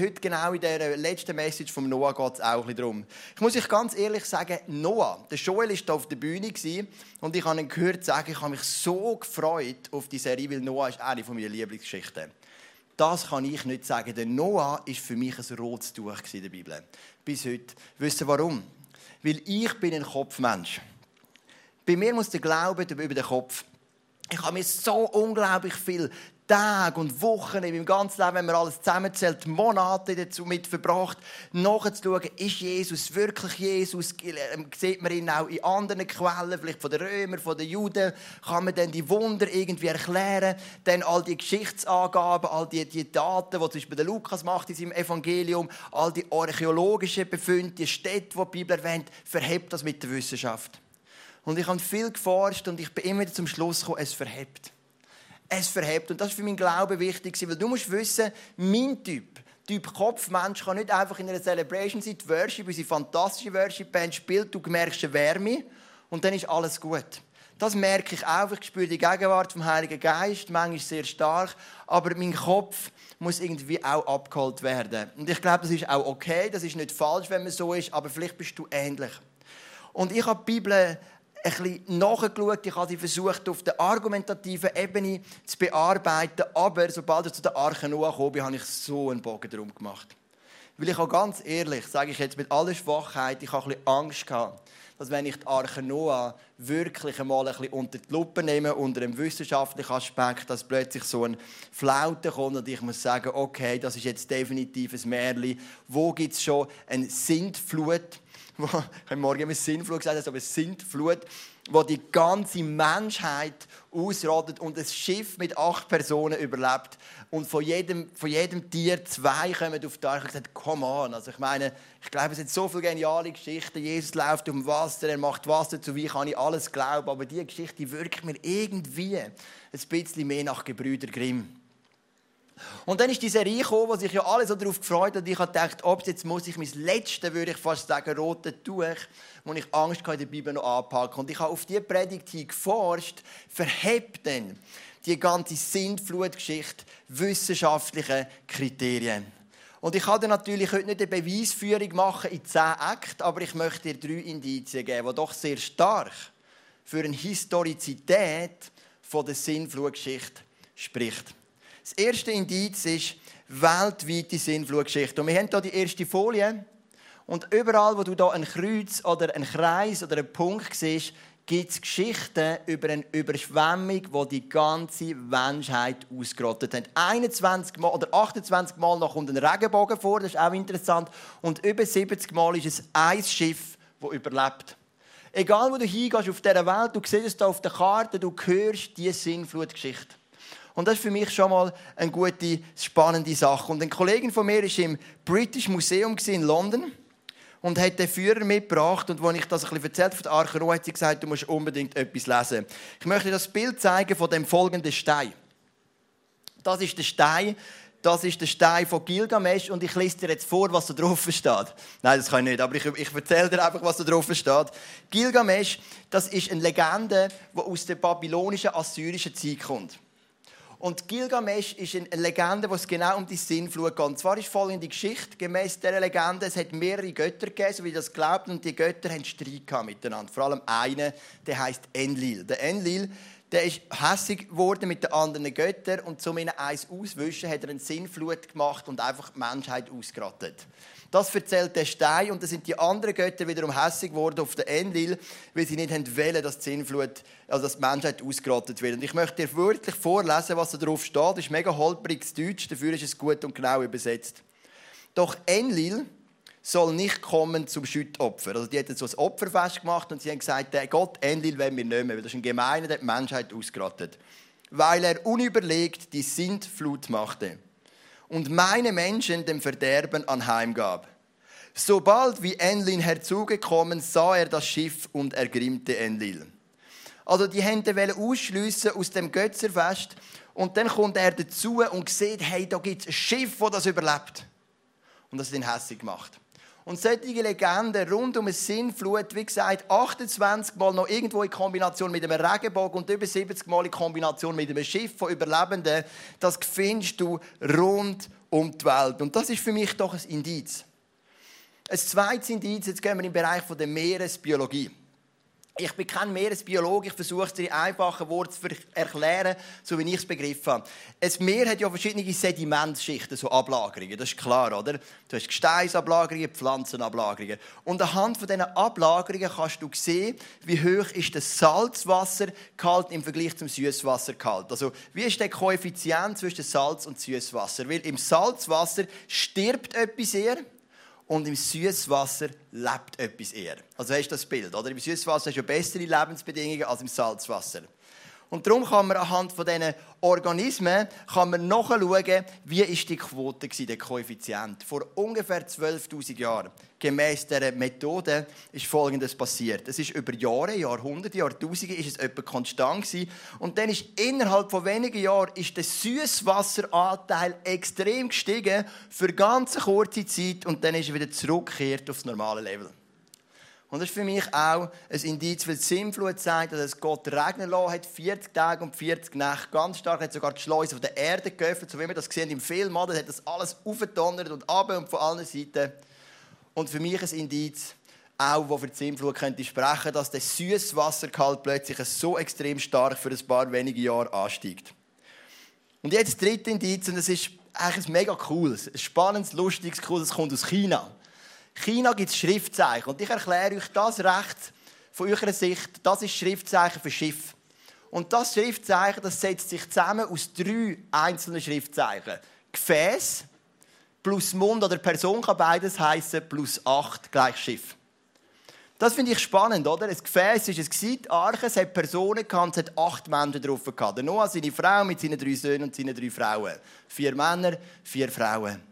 Heute genau in der letzten Message vom Noah geht es auch ein darum. Ich muss euch ganz ehrlich sagen, Noah, der Joel war auf der Bühne und ich habe ihn gehört sagen, ich habe mich so gefreut auf die Serie, weil Noah ist eine meiner Lieblingsgeschichten. Das kann ich nicht sagen, denn Noah ist für mich ein rotes Tuch in der Bibel. Bis heute. Wisst ihr warum? Weil ich bin ein Kopfmensch. Bei mir muss der Glaube über den Kopf. Ich habe mir so unglaublich viel Tage und Wochen in meinem ganzen Leben, wenn man alles zusammenzählt, Monate dazu mit verbracht, nachzuschauen, ist Jesus wirklich Jesus? Ähm, sieht man ihn auch in anderen Quellen, vielleicht von den Römern, von den Juden? Kann man dann die Wunder irgendwie erklären? Dann all die Geschichtsangaben, all die, die Daten, die zum Beispiel der Lukas macht in seinem Evangelium, all die archäologischen Befunde, die Städte, die die Bibel erwähnt, verhebt das mit der Wissenschaft. Und ich habe viel geforscht und ich bin immer zum Schluss gekommen, es verhebt es verhebt. Und das ist für meinen Glauben wichtig, weil du musst wissen, mein Typ, Typ Kopfmensch kann nicht einfach in einer Celebration sein, die Worship, unsere fantastische Worship-Band spielt, du merkst eine Wärme und dann ist alles gut. Das merke ich auch. Ich spüre die Gegenwart vom Heiligen Geist, manchmal sehr stark, aber mein Kopf muss irgendwie auch abgeholt werden. Und ich glaube, das ist auch okay, das ist nicht falsch, wenn man so ist, aber vielleicht bist du ähnlich. Und ich habe die Bibel ein bisschen nachgeschaut. Ich habe sie versucht, auf der argumentativen Ebene zu bearbeiten. Aber sobald ich zu der Arche Noah kam, habe ich so einen Bogen drum gemacht. Weil ich auch ganz ehrlich, sage ich jetzt mit aller Schwachheit, ich habe ein bisschen Angst gehabt, dass wenn ich die Arche Noah wirklich einmal ein bisschen unter die Lupe nehme, unter einem wissenschaftlichen Aspekt, dass plötzlich so ein Flaute kommt und ich muss sagen, okay, das ist jetzt definitiv ein Märchen. Wo gibt es schon eine Sintflut? Wo, ich habe morgen immer Sinnflut gesagt, aber Sintflut, wo die ganze Menschheit ausrottet und ein Schiff mit acht Personen überlebt und von jedem, von jedem Tier zwei kommen auf die Arche und gesagt, come on. Also ich meine, ich glaube, es sind so viele geniale Geschichten. Jesus läuft um Wasser, er macht Wasser zu, wie kann ich alles glauben. Aber diese Geschichte wirkt mir irgendwie ein bisschen mehr nach Gebrüder Grimm. Und dann ist die Serie gekommen, wo sich ja alle so darauf gefreut haben. Und ich gedacht, ob jetzt muss ich mein letztes, würde ich fast sagen, rote Tuch, wo ich Angst hatte, in der Bibel noch anpacken. Und ich habe auf diese Predigt hier geforscht, verhebt dann die ganze Sintflutgeschichte wissenschaftliche Kriterien. Und ich kann dir natürlich heute nicht eine Beweisführung machen in zehn Akten, aber ich möchte dir drei Indizien geben, die doch sehr stark für eine Historizität der Sinnflutgeschichte spricht. Das erste Indiz ist weltweite Sinnflutgeschichte. Und wir haben hier die erste Folie. Und überall, wo du da ein Kreuz oder einen Kreis oder einen Punkt siehst, gibt es Geschichten über eine Überschwemmung, die die ganze Menschheit ausgerottet hat. 21 Mal oder 28 Mal noch kommt ein Regenbogen vor, das ist auch interessant. Und über 70 Mal ist es ein Schiff, das überlebt. Egal, wo du hingehst auf dieser Welt, du siehst es hier auf der Karte, du hörst diese Sinnflutgeschichte. Und das ist für mich schon mal eine gute, spannende Sache. Und eine Kollegin von mir war im British Museum in London und hat den Führer mitgebracht. Und als ich das ein bisschen erzählt von der Arche Noah, hat sie gesagt, du musst unbedingt etwas lesen. Ich möchte das Bild zeigen von dem folgenden Stein. Das ist der Stein, das ist der Stein von Gilgamesh und ich lese dir jetzt vor, was da drauf steht. Nein, das kann ich nicht, aber ich, ich erzähle dir einfach, was da drauf steht. Gilgamesh, das ist eine Legende, die aus der babylonischen, assyrischen Zeit kommt. Und Gilgamesch ist eine Legende, es genau um die Sinnflut geht. Und zwar ist folgende Geschichte, gemäß dieser Legende, es hat mehrere Götter gegeben, so wie das glaubt, und die Götter haben Streit miteinander. Vor allem einer, der heißt Enlil. Der Enlil, der ist hässig geworden mit den anderen Göttern und um ihnen eins auswischen, hat er eine Sinnflut gemacht und einfach die Menschheit ausgerottet. Das erzählt der Stein und dann sind die anderen Götter wiederum hässig geworden auf den Enlil, weil sie nicht wollen, dass die Sinnflut, also dass die Menschheit ausgerottet wird. Und ich möchte dir wörtlich vorlesen, was da drauf steht. Das ist mega holpriges Deutsch, dafür ist es gut und genau übersetzt. Doch Enlil soll nicht kommen zum Schüttopfer. Also die hatten so ein Opferfest gemacht und sie haben gesagt, Gott Enlil wollen wir mehr, weil das ist ein Gemeiner, der die Menschheit ausgerottet. Weil er unüberlegt die Sintflut machte und meine Menschen dem Verderben anheimgab. Sobald wie Enlil herzugekommen, sah er das Schiff und ergrimmte Enlil. Also die wollen ausschliessen aus dem Götzerfest und dann kommt er dazu und sieht, hey, da gibt es ein Schiff, das das überlebt. Und das hat ihn hässlich gemacht. Und solche Legenden rund um eine Sinnflut, wie gesagt, 28 Mal noch irgendwo in Kombination mit einem Regenbogen und über 70 Mal in Kombination mit einem Schiff von Überlebenden, das findest du rund um die Welt. Und das ist für mich doch ein Indiz. Ein zweites Indiz, jetzt gehen wir im Bereich der Meeresbiologie. Ich bin kein Meeresbiologe, ich versuche es dir in einfachen Worten zu erklären, so wie ich es begriffen habe. Ein Meer hat ja verschiedene Sedimentschichten, so Ablagerungen, das ist klar, oder? Du hast Gesteinsablagerungen, Pflanzenablagerungen. Und anhand von diesen Ablagerungen kannst du sehen, wie hoch ist der Salzwassergehalt im Vergleich zum Süßwassergehalt. Also, wie ist der Koeffizient zwischen Salz und Süßwasser? Weil im Salzwasser stirbt etwas eher, und im Süßwasser lebt etwas eher. Also hast du das Bild, oder? Im Süßwasser hast du bessere Lebensbedingungen als im Salzwasser. Und darum kann man anhand von diesen Organismen kann man nachschauen, wie ist die Quote war, der Koeffizient. Vor ungefähr 12.000 Jahren, gemäß dieser Methode, ist Folgendes passiert. Es ist über Jahre, Jahrhunderte, Jahrtausende ist es etwa konstant gewesen. Und dann ist innerhalb von wenigen Jahren ist der Süßwasseranteil extrem gestiegen für ganz kurze Zeit und dann ist er wieder zurückgekehrt aufs normale Level. Und das ist für mich auch ein Indiz, weil die Sinnflut zeigt, dass es Gott regnen lassen hat, 40 Tage und 40 Nächte. Ganz stark hat sogar die Schleuse von der Erde geöffnet, so wie wir das sehen im Film. Oder? hat das alles aufgedonnert und ab und von allen Seiten. Und für mich ein Indiz, auch wo für die Sinnflut könnte sprechen, dass der Süßwassergehalt plötzlich so extrem stark für ein paar wenige Jahre ansteigt. Und jetzt das dritte Indiz, und das ist eigentlich ein mega cooles, ein spannendes, lustiges, cooles, das kommt aus China. China gibt es Schriftzeichen. Und ich erkläre euch das recht von eurer Sicht. Das ist Schriftzeichen für Schiff. Und das Schriftzeichen das setzt sich zusammen aus drei einzelnen Schriftzeichen. Gefäß plus Mund oder Person kann beides heißen plus acht gleich Schiff. Das finde ich spannend, oder? Ein Gefäß ist es gewesen, Arche, hat Personen gehabt, es hat acht Menschen drauf gehabt. Noah, seine Frau mit seinen drei Söhnen und seinen drei Frauen. Vier Männer, vier Frauen.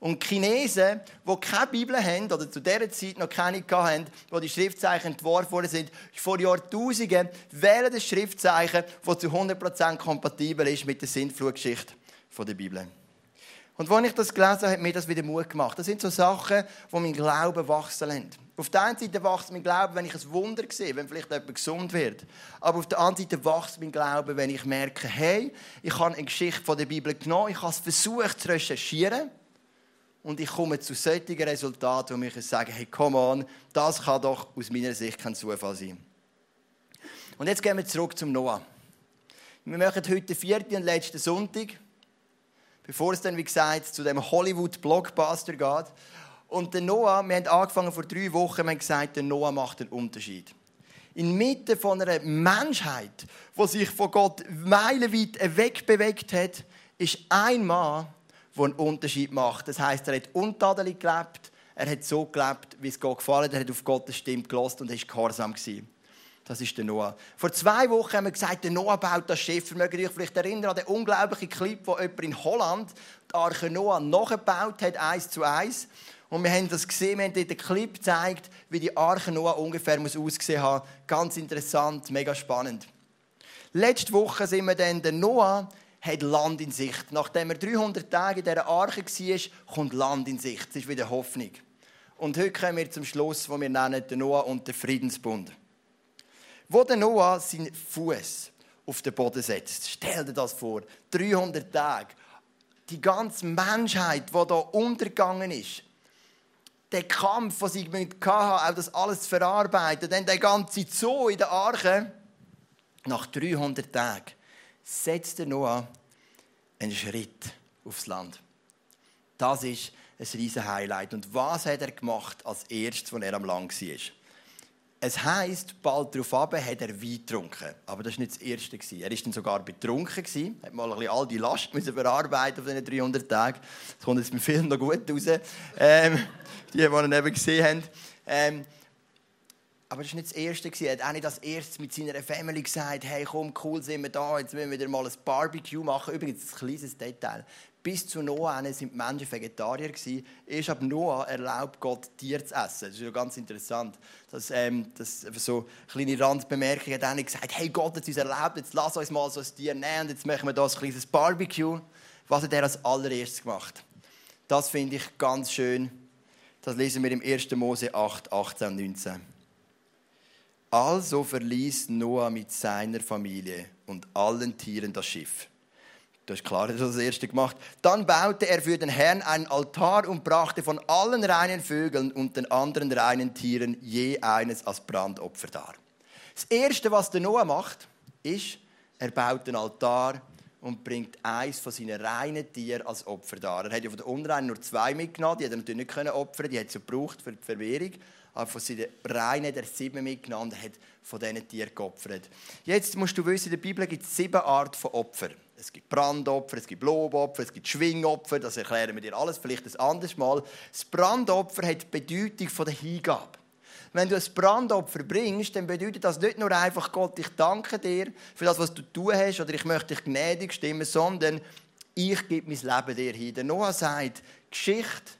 Und die Chinesen, die keine Bibel haben, oder zu dieser Zeit noch keine hatten, wo die Schriftzeichen entworfen worden sind, vor Jahrtausenden wählen das Schriftzeichen, das zu 100% kompatibel ist mit der Sintflutgeschichte der Bibel. Und als ich das gelesen habe, hat mir das wieder Mut gemacht. Das sind so Sachen, die mein Glauben wachsen lassen. Auf der einen Seite wächst mein Glauben, wenn ich ein Wunder sehe, wenn vielleicht jemand gesund wird. Aber auf der anderen Seite wächst mein Glauben, wenn ich merke, hey, ich habe eine Geschichte der Bibel genommen, ich habe es versucht zu recherchieren und ich komme zu solchen Resultaten, wo ich sagen hey, come on, das kann doch aus meiner Sicht kein Zufall sein. Und jetzt gehen wir zurück zum Noah. Wir machen heute den vierten und letzten Sonntag, bevor es dann, wie gesagt, zu dem Hollywood-Blockbuster geht. Und der Noah, wir haben angefangen vor drei Wochen, wir haben gesagt, der Noah macht einen Unterschied. Inmitten von einer Menschheit, die sich von Gott meilenweit wegbewegt hat, ist ein Mann, der einen Unterschied macht. Das heißt, er hat untadelig gelebt, er hat so gelebt, wie es Gott gefallen hat, er hat auf Gottes Stimme gelost und er war gehorsam. Das ist der Noah. Vor zwei Wochen haben wir gesagt, der Noah baut das Schiff. Ihr mögt euch vielleicht erinnern an den unglaublichen Clip, wo jemand in Holland die Arche Noah nachgebaut hat, eins zu eins. Und wir haben das gesehen, wir haben dort den Clip gezeigt, wie die Arche Noah ungefähr muss aussehen haben. Ganz interessant, mega spannend. Letzte Woche sind wir dann, der Noah hat Land in Sicht. Nachdem er 300 Tage in dieser Arche war, kommt Land in Sicht. Es ist wieder Hoffnung. Und heute kommen wir zum Schluss, wo wir nennen den Noah und den Friedensbund. Wo der Noah seinen Fuß auf den Boden setzt, stell dir das vor, 300 Tage, die ganze Menschheit, die da untergegangen ist, der Kampf, den sie hatten, auch das alles zu verarbeiten, dann der ganze Zoo in der Arche, nach 300 Tagen setzte Noah einen Schritt aufs Land. Das ist ein riesen Highlight. Und was hat er gemacht als erstes, als er am Land war? Es heisst, bald darauf hat er Wein getrunken. Aber das war nicht das Erste. Er war dann sogar betrunken. Er hat mal ein bisschen all die Last verarbeiten auf diesen 300 Tagen. Das kommt jetzt im Film noch gut raus. Ähm, die, die ihn eben gesehen haben. Ähm, aber das war nicht das Erste. Er hat auch nicht als erstes mit seiner Family gesagt, hey, komm, cool sind wir da, jetzt müssen wir wieder mal ein Barbecue machen. Übrigens, ein kleines Detail. Bis zu Noah sind die Menschen Vegetarier. Erst ab Noah erlaubt Gott, Tier zu essen. Das ist ja ganz interessant. Das, ähm, das so kleine Randbemerkung hat einer gesagt, hey, Gott hat es uns erlaubt, jetzt lass uns mal so ein Tier nehmen und jetzt machen wir da ein kleines Barbecue. Was hat er als allererstes gemacht? Das finde ich ganz schön Das lesen wir im 1. Mose 8, 18 und 19. Also verließ Noah mit seiner Familie und allen Tieren das Schiff. Du hast klar das erste gemacht. Dann baute er für den Herrn einen Altar und brachte von allen reinen Vögeln und den anderen reinen Tieren je eines als Brandopfer dar. Das erste, was der Noah macht, ist, er baut einen Altar und bringt eins von seinen reinen Tieren als Opfer dar. Er hat ja von den Unreinen nur zwei mitgenommen, die hat er natürlich nicht opfern die hat sie gebraucht für die Verwehrung. Aber von seinen Reinen der sieben mitgenommen hat von diesen Tieren geopfert. Jetzt musst du wissen, in der Bibel gibt es sieben Arten von Opfern. Es gibt Brandopfer, es gibt Lobopfer, es gibt Schwingopfer, das erklären wir dir alles vielleicht ein anderes Mal. Das Brandopfer hat die Bedeutung von der Hingabe. Wenn du ein Brandopfer bringst, dann bedeutet das nicht nur einfach, Gott, ich danke dir für das, was du tun hast, oder ich möchte dich gnädig stimmen, sondern ich gebe mein Leben dir hin. Der Noah sagt, Geschichte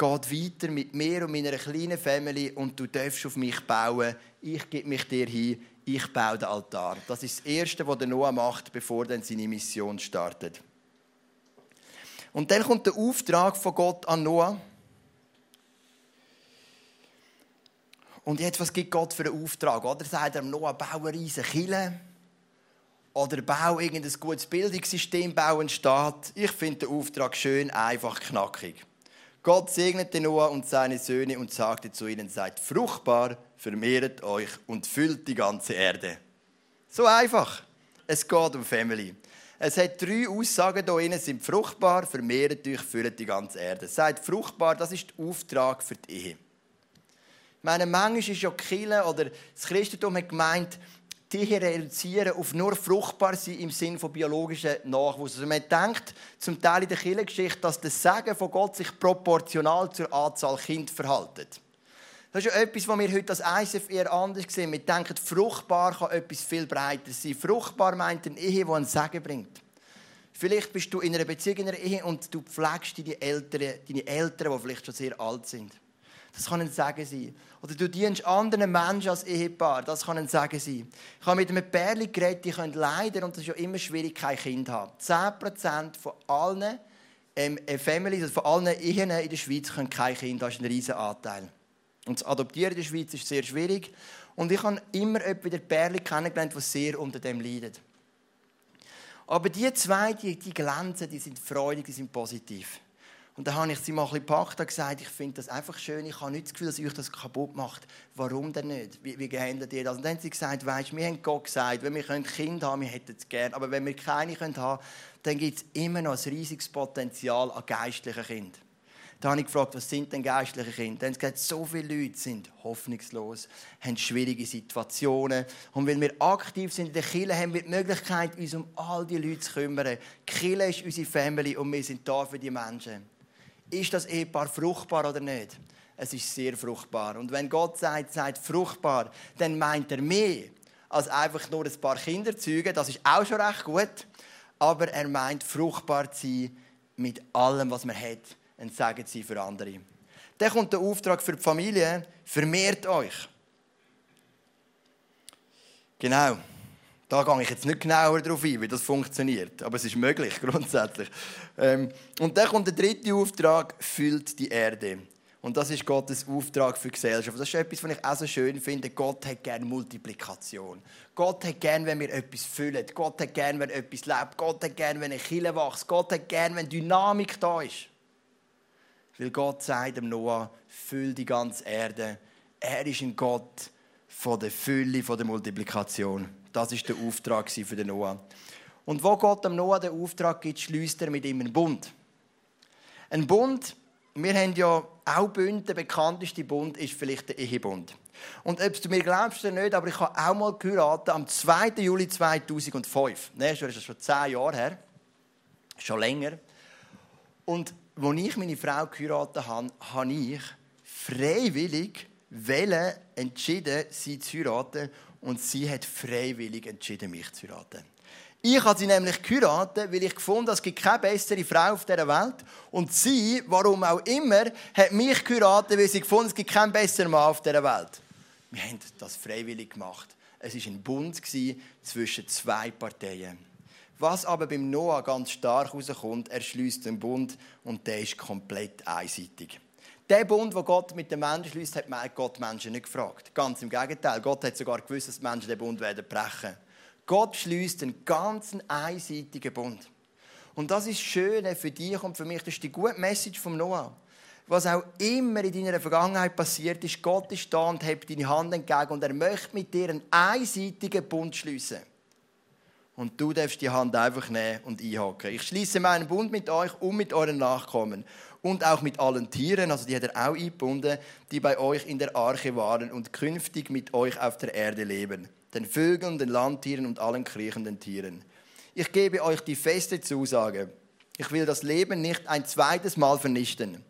geht weiter mit mir und meiner kleinen Family und du darfst auf mich bauen. Ich gebe mich dir hin, ich baue den Altar. Das ist das Erste, was Noah macht, bevor er seine Mission startet. Und dann kommt der Auftrag von Gott an Noah. Und jetzt, was gibt Gott für einen Auftrag? Oder sagt er Noah, baue eine riesige Kille? Oder bau irgendein gutes Bildungssystem, bauen Staat. Ich finde den Auftrag schön, einfach, knackig. Gott segnete Noah und seine Söhne und sagte zu ihnen, seid fruchtbar, vermehrt euch und füllt die ganze Erde. So einfach. Es geht um Family. Es hat drei Aussagen hier drin, sind fruchtbar, vermehrt euch, füllt die ganze Erde. Seid fruchtbar, das ist der Auftrag für die Ehe. Ich meine, manchmal ist ja Kille oder das Christentum hat gemeint, die hier reduzieren auf nur fruchtbar sein im Sinn von biologischem Nachwuchs. Also man denkt zum Teil in der Kirchengeschichte, dass das Segen von Gott sich proportional zur Anzahl Kind verhaltet. Das ist ja etwas, was wir heute als ISF eher anders sehen. Wir denken, fruchtbar kann etwas viel breiter sein. Fruchtbar meint eine Ehe, die einen Segen bringt. Vielleicht bist du in einer Beziehung, in einer Ehe und du pflegst deine Eltern, deine Eltern, die vielleicht schon sehr alt sind. Das kann ein Segen sein. Oder du dienst anderen Menschen als Ehepaar. Das kann ein Segen sein. Ich habe mit einem Pärchen geredet, die können leider, und das ist ja immer schwierig, kein Kind haben. 10% von allen ähm, äh, Families, also von allen Ehen in der Schweiz können kein Kind haben. Das ist ein riesiger Anteil. Und das Adoptieren in der Schweiz ist sehr schwierig. Und ich habe immer wieder Pärchen kennengelernt, die sehr unter dem leiden. Aber die zwei, die, die glänzen, die sind freudig, die sind positiv. Und dann habe ich sie mal ein bisschen gepackt und gesagt, ich finde das einfach schön, ich habe nicht das Gefühl, dass euch das kaputt macht. Warum denn nicht? Wie, wie handelt ihr das? Und dann haben sie gesagt, weißt, wir haben Gott gesagt, wenn wir Kinder haben, wir hätten es gerne, aber wenn wir keine haben können, dann gibt es immer noch ein riesiges Potenzial an geistlichen Kindern. Da habe ich gefragt, was sind denn geistliche Kinder? Dann haben sie gesagt, so viele Leute sind hoffnungslos, haben schwierige Situationen. Und weil wir aktiv sind in der Kirche, haben wir die Möglichkeit, uns um all die Leute zu kümmern. Die Kirche ist unsere Family und wir sind da für die Menschen ist das Ehepaar fruchtbar oder nicht? Es ist sehr fruchtbar. Und wenn Gott sagt, seid fruchtbar, dann meint er mehr als einfach nur ein paar Kinder zeugen. Das ist auch schon recht gut. Aber er meint fruchtbar zu sein mit allem, was man hat. Und sagen sie für andere. Dann kommt der Auftrag für die Familie: vermehrt euch. Genau. Da gehe ich jetzt nicht genauer darauf ein, wie das funktioniert. Aber es ist möglich, grundsätzlich. Ähm, und dann kommt der dritte Auftrag, füllt die Erde. Und das ist Gottes Auftrag für die Gesellschaft. Das ist etwas, was ich auch so schön finde. Gott hat gerne Multiplikation. Gott hat gerne, wenn wir etwas füllen. Gott hat gerne, wenn etwas lebt. Gott hat gerne, wenn eine Kille wächst. Gott hat gerne, wenn Dynamik da ist. Weil Gott sagt dem Noah, füll die ganze Erde. Er ist ein Gott von der Fülle, von der Multiplikation. Das ist der Auftrag für den Noah. Und wo Gott dem Noah den Auftrag gibt, schließt er mit ihm einen Bund. Ein Bund, wir haben ja auch Bund, der bekannteste Bund ist vielleicht der Ehebund. Und ob du mir glaubst oder nicht, aber ich habe auch mal geheiratet am 2. Juli 2005. das ist schon zehn Jahre her. Schon länger. Und als ich meine Frau geheiratet habe, habe ich freiwillig entschieden, sie zu heiraten und sie hat freiwillig entschieden, mich zu heiraten. Ich habe sie nämlich geheiratet, weil ich gefunden habe, es gibt keine bessere Frau auf dieser Welt. Und sie, warum auch immer, hat mich geheiratet, weil sie gefunden es gibt keinen besseren Mann auf dieser Welt. Wir haben das freiwillig gemacht. Es war ein Bund zwischen zwei Parteien. Was aber beim Noah ganz stark herauskommt, er schließt den Bund und der ist komplett einseitig. Der Bund, den Gott mit den Menschen schließt, hat Gott Menschen nicht gefragt. Ganz im Gegenteil. Gott hat sogar gewusst, dass die Menschen den Bund werden brechen. Gott schließt einen ganzen einseitigen Bund. Und das ist schön für dich und für mich. Das ist die gute Message vom Noah. Was auch immer in deiner Vergangenheit passiert ist, Gott ist da und hebt deine Hand entgegen und er möchte mit dir einen einseitigen Bund schließen. Und du darfst die Hand einfach nehmen und einhaken. Ich schließe meinen Bund mit euch und mit euren Nachkommen und auch mit allen Tieren, also die hat er auch eingebunden, die bei euch in der Arche waren und künftig mit euch auf der Erde leben, den Vögeln, den Landtieren und allen kriechenden Tieren. Ich gebe euch die feste Zusage, ich will das Leben nicht ein zweites Mal vernichten.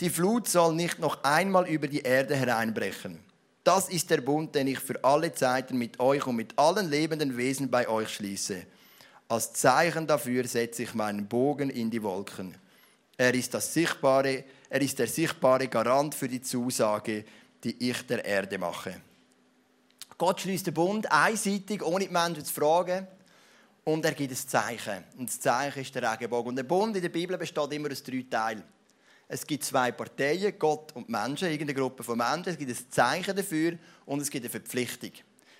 Die Flut soll nicht noch einmal über die Erde hereinbrechen. Das ist der Bund, den ich für alle Zeiten mit euch und mit allen lebenden Wesen bei euch schließe. Als Zeichen dafür setze ich meinen Bogen in die Wolken. Er ist, das sichtbare, er ist der sichtbare Garant für die Zusage, die ich der Erde mache. Gott schließt den Bund einseitig, ohne die Menschen zu fragen. Und er gibt ein Zeichen. Und das Zeichen ist der Regenbogen. Und der Bund in der Bibel besteht immer aus drei Teilen. Es gibt zwei Parteien, Gott und Menschen, irgendeine Gruppe von Menschen. Es gibt ein Zeichen dafür und es gibt eine Verpflichtung.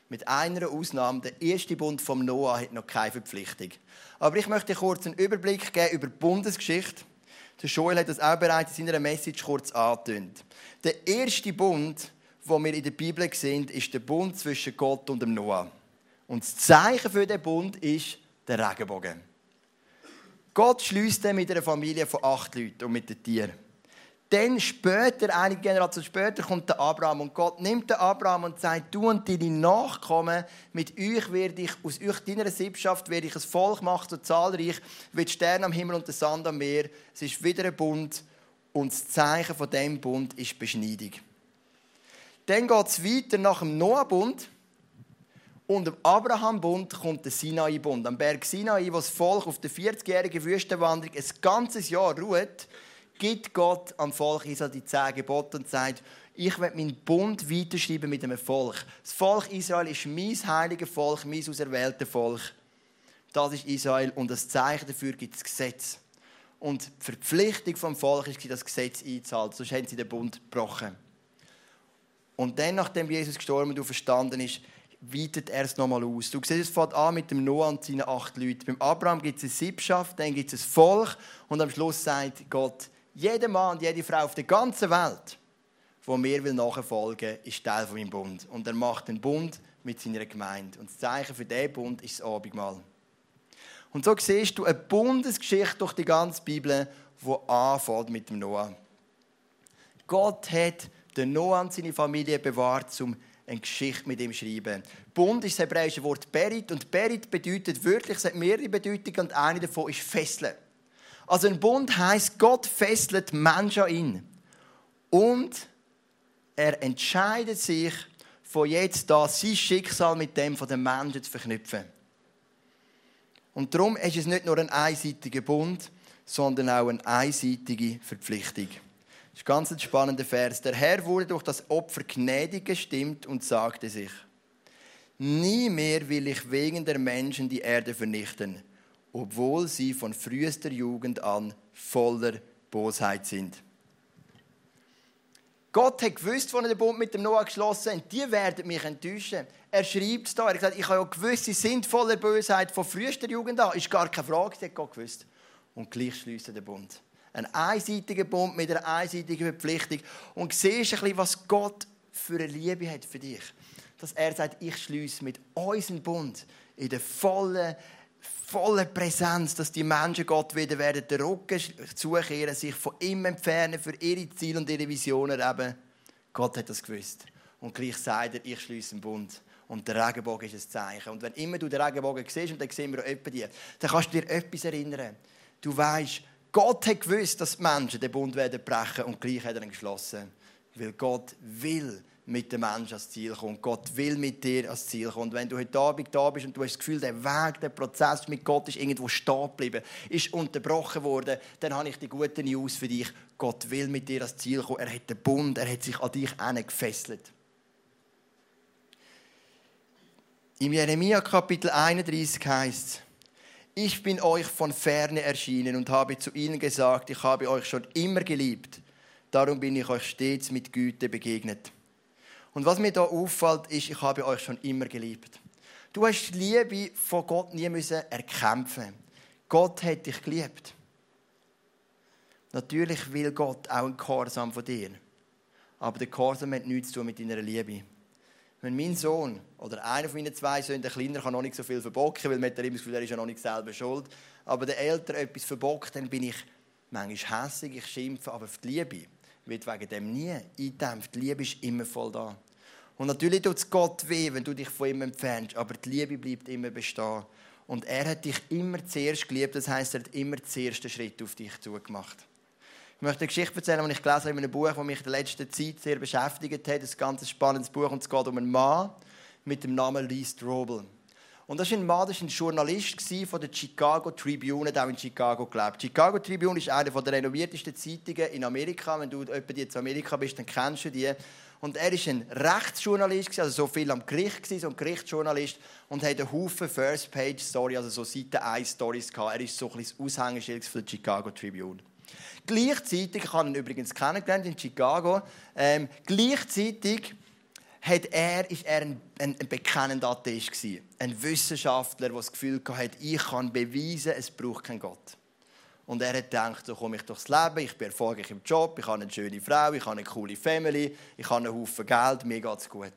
Mit einer Ausnahme, der erste Bund vom Noah hat noch keine Verpflichtung. Aber ich möchte kurz einen Überblick geben über die Bundesgeschichte. Der Joel hat das auch bereits in seiner Message kurz angetönt. Der erste Bund, den wir in der Bibel sehen, ist der Bund zwischen Gott und dem Noah. Und das Zeichen für den Bund ist der Regenbogen. Gott schließt den mit einer Familie von acht Leuten und mit den Tieren. Dann später, einige Generationen später, kommt der Abraham und Gott nimmt den Abraham und sagt, du und deine Nachkommen, mit euch werde ich, aus euch, deiner Sippschaft, werde ich ein Volk machen, so zahlreich wie die Sterne am Himmel und der Sand am Meer. Es ist wieder ein Bund und das Zeichen von dem Bund ist Beschneidung. Dann geht es weiter nach dem Noah-Bund. Und am Abraham-Bund kommt der Sinai-Bund. Am Berg Sinai, wo das Volk auf der 40-jährigen Wüstenwanderung ein ganzes Jahr ruht, gibt Gott am Volk Israel die zehn Gebote und sagt, ich werde meinen Bund weiterschreiben mit dem Volk. Das Volk Israel ist mein heiliges Volk, mein auserwähltes Volk. Das ist Israel und das Zeichen dafür gibt das Gesetz. Und die Verpflichtung vom Volk ist, das Gesetz einzuhalten, sonst haben sie den Bund gebrochen. Und dann, nachdem Jesus gestorben und verstanden ist, weitet er es nochmal aus. Du siehst, es fängt an mit dem Noah und seinen acht Leuten. Beim Abraham gibt es eine Siebschaft, dann gibt es ein Volk und am Schluss sagt Gott, jeder Mann und jede Frau auf der ganzen Welt, wo mir will nachfolgen ist Teil von meinem Bund. Und er macht den Bund mit seiner Gemeinde. Und das Zeichen für diesen Bund ist das Abendmahl. Und so siehst du eine Bundesgeschichte durch die ganze Bibel, die anfängt mit dem Noah. Gott hat den Noah und seine Familie bewahrt, um eine Geschichte mit ihm schreiben. Bund ist das hebräische Wort Berit und Berit bedeutet wirklich, es hat mehrere Bedeutungen und eine davon ist fesseln. Also ein Bund heißt, Gott fesselt Menschen an ihn und er entscheidet sich von jetzt da sein Schicksal mit dem von den Menschen zu verknüpfen. Und darum ist es nicht nur ein einseitiger Bund, sondern auch eine einseitige Verpflichtung. Das ist ein ganz spannender Vers. Der Herr wurde durch das Opfer gnädig gestimmt und sagte sich, nie mehr will ich wegen der Menschen die Erde vernichten, obwohl sie von frühester Jugend an voller Bosheit sind. Gott hat gewusst, als er den Bund mit dem Noah geschlossen hat, die werden mich enttäuschen. Er schreibt es da, er gesagt, ich habe ja gewusst, sie sind voller Bosheit von frühester Jugend an. Ist gar keine Frage, das hat Gott gewusst. Und gleich schließt er den Bund. Ein einseitiger Bund mit einer einseitigen Verpflichtung. Und siehst ein bisschen, was Gott für eine Liebe hat für dich. Dass er sagt, ich schließe mit unserem Bund in der vollen, vollen Präsenz, dass die Menschen Gott wieder werden den Rücken zukehren, sich von ihm entfernen für ihre Ziele und ihre Visionen eben. Gott hat das gewusst. Und gleich sagt er, ich schließe einen Bund. Und der Regenbogen ist ein Zeichen. Und wenn immer du den Regenbogen siehst, und dann sehen wir auch die, dann kannst du dir etwas erinnern. Du weißt, Gott hat gewusst, dass die Menschen den Bund werden brechen und gleich hat er ihn geschlossen. Weil Gott will mit dem Menschen ans Ziel kommen. Gott will mit dir ans Ziel kommen. Und wenn du heute Abend da bist und du hast das Gefühl, der Weg, der Prozess mit Gott ist irgendwo stehen geblieben, ist unterbrochen worden, dann habe ich die gute News für dich. Gott will mit dir ans Ziel kommen. Er hat den Bund, er hat sich an dich gefesselt. Im Jeremia Kapitel 31 heißt es, ich bin euch von ferne erschienen und habe zu ihnen gesagt, ich habe euch schon immer geliebt. Darum bin ich euch stets mit Güte begegnet. Und was mir da auffällt, ist, ich habe euch schon immer geliebt. Du hast die Liebe von Gott nie müssen erkämpfen. Gott hat dich geliebt. Natürlich will Gott auch ein Gehorsam von dir. Aber der Gehorsam hat nichts zu tun mit deiner Liebe. Wenn mein Sohn oder einer von meinen zwei Söhnen, der Kleiner, kann noch nicht so viel verbocken, weil man hat immer das er ist ja noch nicht selber schuld. Aber der Ältere etwas verbockt, dann bin ich manchmal hässlich, ich schimpfe, aber für die Liebe wird wegen dem nie eingedämpft. Die Liebe ist immer voll da. Und natürlich tut es Gott weh, wenn du dich von ihm entfernst, aber die Liebe bleibt immer bestehen. Und er hat dich immer zuerst geliebt, das heißt, er hat immer den ersten Schritt auf dich zugemacht. Ich möchte eine Geschichte erzählen, die ich gelesen habe in einem Buch, das mich in der letzten Zeit sehr beschäftigt hat. Ein ganz spannendes Buch und es geht um einen Mann mit dem Namen Lee Strobel. Und das ist ein Mann, das ist ein Journalist von der Chicago Tribune, der auch in Chicago gelebt. Chicago Tribune ist eine der renoviertesten Zeitungen in Amerika. Wenn du etwa in Amerika bist, dann kennst du die. Und er war ein Rechtsjournalist, also so viel am Gericht, so ein Gerichtsjournalist, und hatte einen Haufen First-Page-Stories, also so Seite-1-Stories gehabt. Er ist so ein bisschen das Aushängeschild für die Chicago Tribune. Gleichzeitig, ich habe ihn übrigens kennengelernt in Chicago, ähm, gleichzeitig hat er, ist er ein, ein, ein bekennender Atheist. Ein Wissenschaftler, der das Gefühl hatte, ich kann beweisen, es braucht keinen Gott. Und er hat gedacht, so komme ich durchs Leben, ich bin erfolgreich im Job, ich habe eine schöne Frau, ich habe eine coole Family, ich habe einen Haufen Geld, mir geht es gut.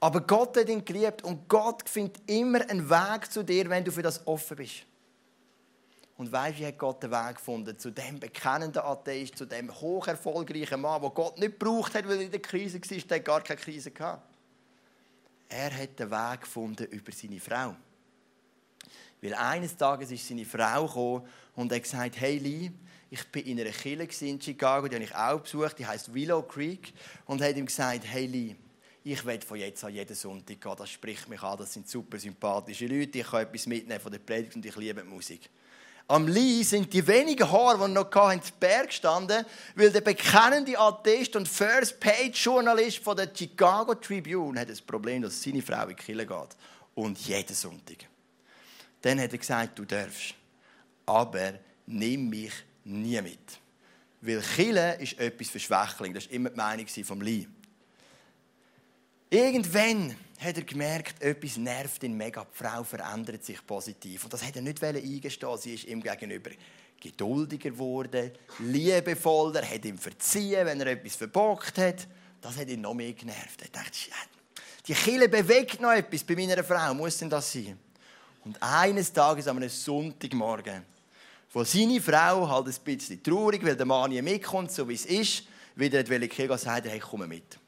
Aber Gott hat ihn geliebt und Gott findet immer einen Weg zu dir, wenn du für das offen bist. Und weißt du, wie hat Gott den Weg gefunden zu dem bekennenden Atheist, zu dem hoch erfolgreichen Mann, der Gott nicht gebraucht hat, weil er in der Krise war, der gar keine Krise gehabt. Er hat den Weg gefunden über seine Frau. Weil eines Tages ist seine Frau gekommen und hat gesagt, hey Lee, ich bin in einer Kirche in Chicago, die habe ich auch besucht, die heißt Willow Creek, und hat ihm gesagt, hey Lee, ich werde von jetzt an jeden Sonntag gehen, das spricht mich an, das sind super sympathische Leute, ich kann etwas mitnehmen von der Predigt und ich liebe die Musik. Am Lee sind die wenigen Haare, die er noch hatten, zu Berg gestanden, weil der bekennende Atheist und First-Page-Journalist von der Chicago Tribune hat das Problem, dass seine Frau in die Kirche geht. Und jeden Sonntag. Dann hat er gesagt, du darfst. Aber nimm mich nie mit. Weil Kille ist etwas für Schwächlinge. Das war immer die Meinung vom Lee. Irgendwann hat er gemerkt, etwas nervt ihn mega. Die Frau verändert sich positiv. Und das hat er nicht eingestehen Sie ist ihm gegenüber geduldiger geworden, liebevoller, hat ihm verziehen, wenn er etwas verbockt hat. Das hat ihn noch mehr genervt. Er dachte, die Kille bewegt noch etwas bei meiner Frau. Muss denn das sein? Und eines Tages, an einem Sonntagmorgen, wo seine Frau halt ein bisschen traurig, weil der Mann nie mitkommt, so wie es ist, wieder in die Kirche sagt, hey, komm mit.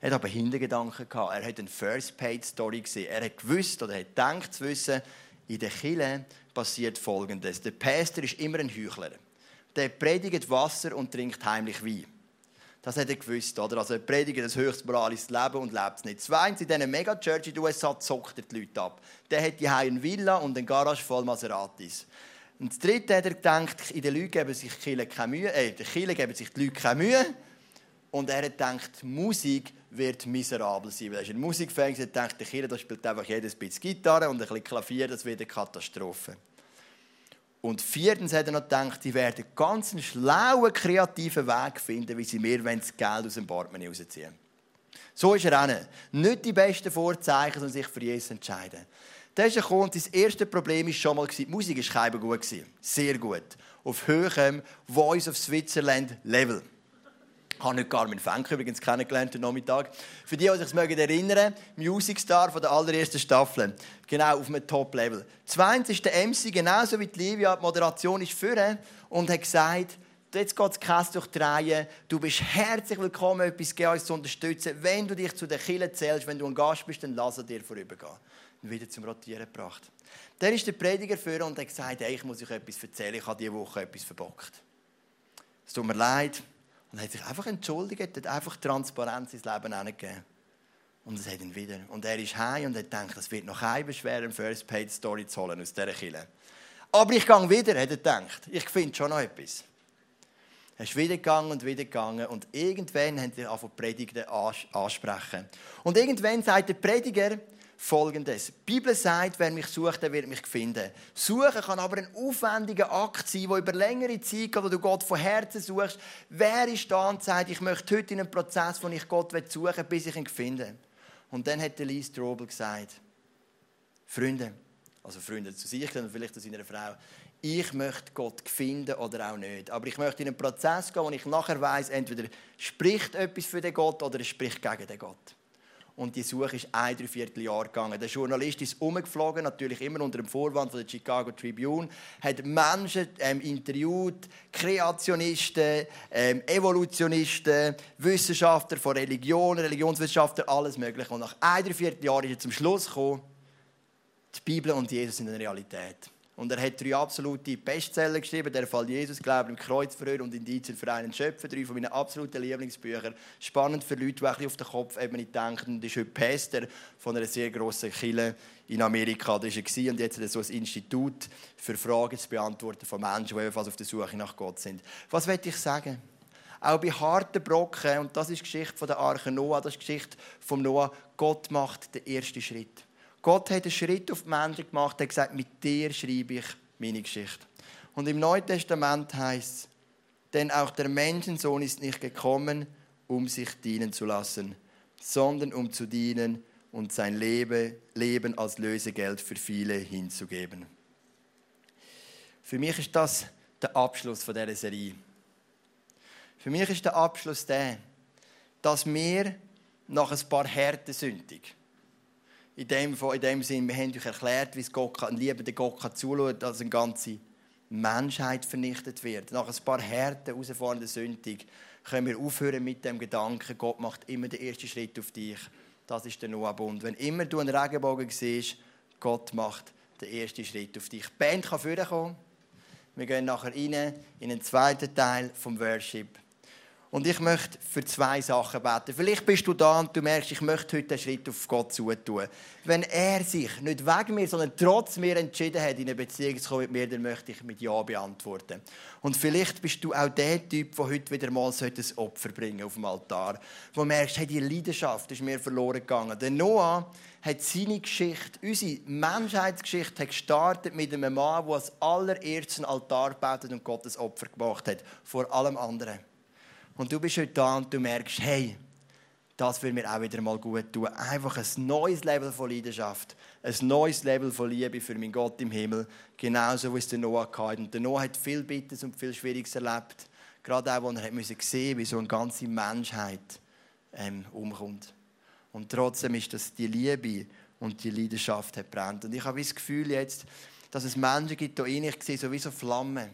Er hat aber Hintergedanken gehabt. Er hat eine First-Page-Story gesehen. Er hat gewusst oder hat gedacht zu wissen, in der Kirche passiert Folgendes. Der Pastor ist immer ein Heuchler. Der predigt Wasser und trinkt heimlich Wein. Das hat er gewusst, oder? Also er predigt das höchst moralisches Leben und lebt es nicht. Zweitens, in diesen Megachurch in den USA zockt er die Leute ab. Der hat die eine Villa und eine Garage voll Maseratis. Und das Dritte hat er gedacht, in den Leuten geben sich die keine Mühe, äh, die Kirche geben sich die Leute keine Mühe. Und er hat gedacht, Musik wird miserabel sein. Weil er ist ein Musikfan, er denkt, der Kirche, da spielt einfach jedes bisschen Gitarre und ein bisschen Klavier, das wird eine Katastrophe. Und viertens hat er noch gedacht, die werden ganz einen schlauen, kreativen Weg finden, wie sie mir das Geld aus dem Portemonnaie rausziehen. So ist er auch nicht. Nicht die besten Vorzeichen, sondern sich für Jesus entscheiden. Das ist gekommen, das erste Problem war schon mal, die Musik war gut. Sehr gut. Auf höherem Voice of Switzerland Level. Ich habe nicht Carmen Fenk übrigens kennengelernt am Nachmittag. Für die, die sich erinnern, Music Star von der allerersten Staffel. Genau, auf einem Top-Level. Zweitens ist der MC, genauso wie die Livia, die Moderation ist führen und hat gesagt, jetzt geht es Käse durch die Reihe. Du bist herzlich willkommen, etwas uns zu unterstützen. Wenn du dich zu den Killen zählst, wenn du ein Gast bist, dann lass er dir vorübergehen. Und wieder zum Rotieren gebracht. Dann ist der Prediger für und hat gesagt, hey, ich muss euch etwas erzählen, ich habe diese Woche etwas verbockt. Es tut mir leid, und er hat sich einfach entschuldigt, hat einfach Transparenz ins Leben gegeben. Und es hat ihn wieder. Und er ist heim und hat gedacht, es wird noch ein schwer, eine First Paid Story zu holen aus dieser Kille. Aber ich gehe wieder, hat er gedacht. Ich finde schon noch etwas. Er ist wieder gegangen und wieder gegangen und irgendwann haben sie angefangen, Predigten ansprechen. Und irgendwann sagt der Prediger, Folgendes. Die Bibel sagt, wer mich sucht, der wird mich finden. Suchen kann aber ein aufwendiger Akt sein, der über längere Zeit geht, wo du Gott von Herzen suchst. Wer ist da und sagt, ich möchte heute in einen Prozess, wo ich Gott suchen will, bis ich ihn finde? Und dann hat Lise Strobel gesagt, Freunde, also Freunde zu sich und vielleicht zu seiner Frau, ich möchte Gott finden oder auch nicht. Aber ich möchte in einen Prozess gehen, wo ich nachher weiß, entweder spricht etwas für den Gott oder es spricht gegen den Gott. Und die Suche ist ein Dreivierteljahr gegangen. Der Journalist ist umgeflogen, natürlich immer unter dem Vorwand von der Chicago Tribune, hat Menschen ähm, interviewt, Kreationisten, ähm, Evolutionisten, Wissenschaftler von Religion, Religionswissenschaftler, alles Mögliche. Und nach ein Dreivierteljahr ist er zum Schluss gekommen, die Bibel und Jesus sind eine Realität. Und er hat drei absolute Bestseller geschrieben, der Fall Jesus, Glauben im Kreuzverhör und Indizien für einen Schöpfer. Drei von meinen absoluten Lieblingsbüchern. Spannend für Leute, die ein auf den Kopf eben denken. Und ist heute Pastor von einer sehr grossen Kirche in Amerika. Da war er und jetzt hat er so ein Institut für Fragen zu beantworten von Menschen, die ebenfalls auf der Suche nach Gott sind. Was will ich sagen? Auch bei harten Brocken, und das ist die Geschichte von der Arche Noah, das ist die Geschichte von Noah, Gott macht den ersten Schritt. Gott hat einen Schritt auf die Menschen gemacht, hat gesagt, mit dir schreibe ich meine Geschichte. Und im Neuen Testament heißt es, denn auch der Menschensohn ist nicht gekommen, um sich dienen zu lassen, sondern um zu dienen und sein Leben als Lösegeld für viele hinzugeben. Für mich ist das der Abschluss von dieser Serie. Für mich ist der Abschluss der, dass wir nach ein paar Härten sündig in dem, in dem Sinn, wir haben euch erklärt, wie Gott ein liebender Gott kann zuschauen, dass eine ganze Menschheit vernichtet wird. Nach ein paar harten, herausfordernden Sünden können wir aufhören mit dem Gedanken, Gott macht immer den ersten Schritt auf dich. Das ist der Noah-Bund. Wenn immer du einen Regenbogen siehst, Gott macht den ersten Schritt auf dich. Die Band kann vorkommen. Wir gehen nachher rein in den zweiten Teil vom Worship. Und ich möchte für zwei Sachen beten. Vielleicht bist du da und du merkst, ich möchte heute einen Schritt auf Gott zutun. Wenn er sich nicht wegen mir, sondern trotz mir entschieden hat, in eine Beziehung zu kommen mit mir, dann möchte ich mit Ja beantworten. Und vielleicht bist du auch der Typ, der heute wieder mal ein Opfer bringen auf dem Altar. Wo merkst, hey, die Leidenschaft ist mir verloren gegangen. Der Noah hat seine Geschichte, unsere Menschheitsgeschichte, hat gestartet mit einem Mann, der als allererstes Altar betet und Gottes Opfer gemacht hat. Vor allem anderen. Und du bist heute da und du merkst, hey, das will mir auch wieder mal gut tun. Einfach ein neues Level von Leidenschaft, ein neues Level von Liebe für meinen Gott im Himmel, genauso wie es der Noah hatte. Und der Noah hat viel Bittes und viel Schwieriges erlebt, gerade auch, als er musste sehen wie so eine ganze Menschheit ähm, umkommt. Und trotzdem ist das die Liebe und die Leidenschaft hat brennt. Und ich habe das Gefühl jetzt, dass es Menschen gibt hier ich sehe so wie so Flammen.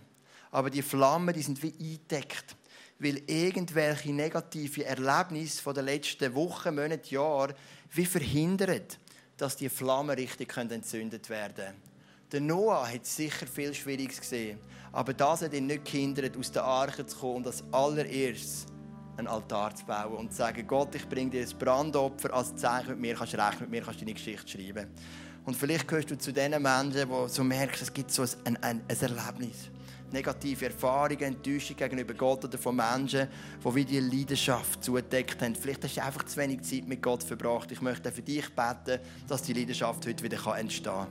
Aber die Flammen, die sind wie eingedeckt weil irgendwelche negative Erlebnisse von den letzten Wochen, Monaten, Jahren wie verhindert, dass die Flammen richtig entzündet werden können. Der Noah hat sicher viel Schwieriges gesehen, aber das hat ihn nicht gehindert, aus der Arche zu kommen und als allererstes einen Altar zu bauen und zu sagen, Gott, ich bringe dir ein Brandopfer als Zeichen, mit mir kannst du rechnen, mit mir kannst du deine Geschichte schreiben. Und vielleicht gehörst du zu den Menschen, die so merken, es gibt so ein, ein, ein Erlebnis negative Erfahrungen, Enttäuschung gegenüber Gott oder von Menschen, die wie die Leidenschaft zugedeckt haben. Vielleicht hast du einfach zu wenig Zeit mit Gott verbracht. Ich möchte für dich beten, dass die Leidenschaft heute wieder entstehen kann.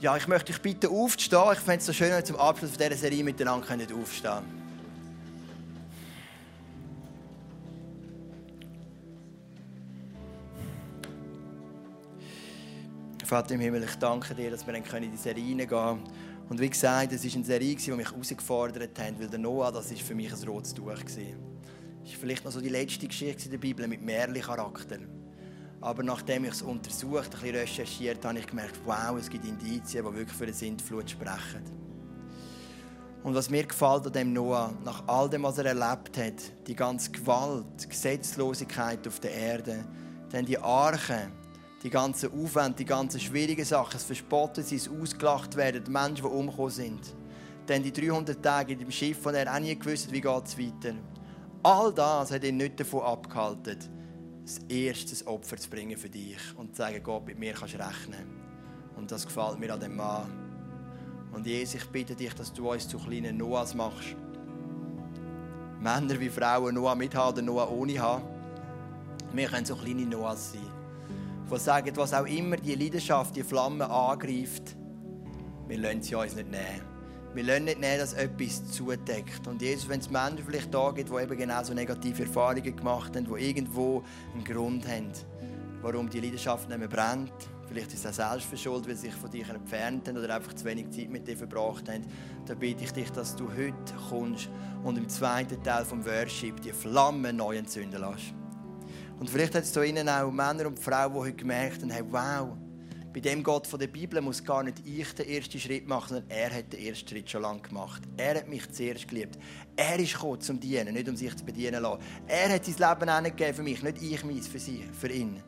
Ja, ich möchte dich bitten, aufzustehen. Ich fände es so schön, wenn wir zum Abschluss dieser Serie miteinander aufstehen können. Vater im Himmel, ich danke dir, dass wir in die Serie reingehen können und wie gesagt, es war eine Serie, die mich herausgefordert hat, weil der Noah, das ist für mich ein rotes Tuch. Das ist vielleicht noch so die letzte Geschichte der Bibel mit Märchen-Charakter. Aber nachdem ich es untersucht, ein bisschen recherchiert, habe ich gemerkt, wow, es gibt Indizien, die wirklich für eine Sintflut sprechen. Und was mir gefällt an dem Noah, nach all dem, was er erlebt hat, die ganze Gewalt, Gesetzlosigkeit auf der Erde, dann die Arche, die ganzen Aufwände, die ganzen schwierigen Sachen, das Verspottet sein, Ausgelacht werden, die Menschen, die umgekommen sind. Dann die 300 Tage in dem Schiff, von er auch nie gewusst wie geht es weiter. All das hat ihn nicht davon abgehalten, das erste Opfer zu bringen für dich und zu sagen, Gott, mit mir kannst du rechnen. Und das gefällt mir an dem Mann. Und Jesus, ich bitte dich, dass du uns zu kleinen Noahs machst. Männer wie Frauen Noah mit haben Noah ohne haben. Wir können so kleine Noahs sein die sagen, was auch immer die Leidenschaft, die Flamme angreift, wir lassen sie uns nicht nehmen. Wir lassen nicht nehmen, dass etwas zudeckt. Und Jesus, wenn es Menschen vielleicht da gibt, die eben genau so negative Erfahrungen gemacht haben, die irgendwo einen Grund haben, warum die Leidenschaft nicht mehr brennt, vielleicht ist auch selbst verschuldet, weil sie sich von dir entfernt haben oder einfach zu wenig Zeit mit dir verbracht haben, dann bitte ich dich, dass du heute kommst und im zweiten Teil vom Worship die Flamme neu entzünden lässt. Und vielleicht hat es da innen auch Männer und Frauen, die heute gemerkt haben, wow, bei dem Gott von der Bibel muss gar nicht ich den ersten Schritt machen, sondern er hat den ersten Schritt schon lange gemacht. Er hat mich zuerst geliebt. Er ist gekommen, zum Dienen, nicht um sich zu bedienen lassen. Er hat sein Leben angegeben für mich, nicht ich meins für sie, für ihn.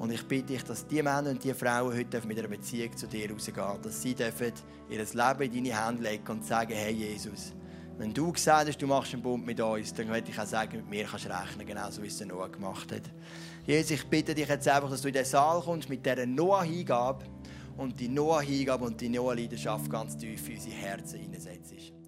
Und ich bitte dich, dass die Männer und die Frauen heute mit einer Beziehung zu dir rausgehen dass sie dürfen ihr Leben in deine Hände legen und sagen, hey Jesus, wenn du gesagt hast, du machst einen Bund mit uns, dann würde ich auch sagen, mit mir kannst du rechnen, genauso wie es der Noah gemacht hat. Jesus, ich bitte dich jetzt einfach, dass du in den Saal kommst mit dieser Noah-Hingabe und die Noah-Hingabe und die Noah-Leidenschaft ganz tief in unsere Herzen hineinsetzt.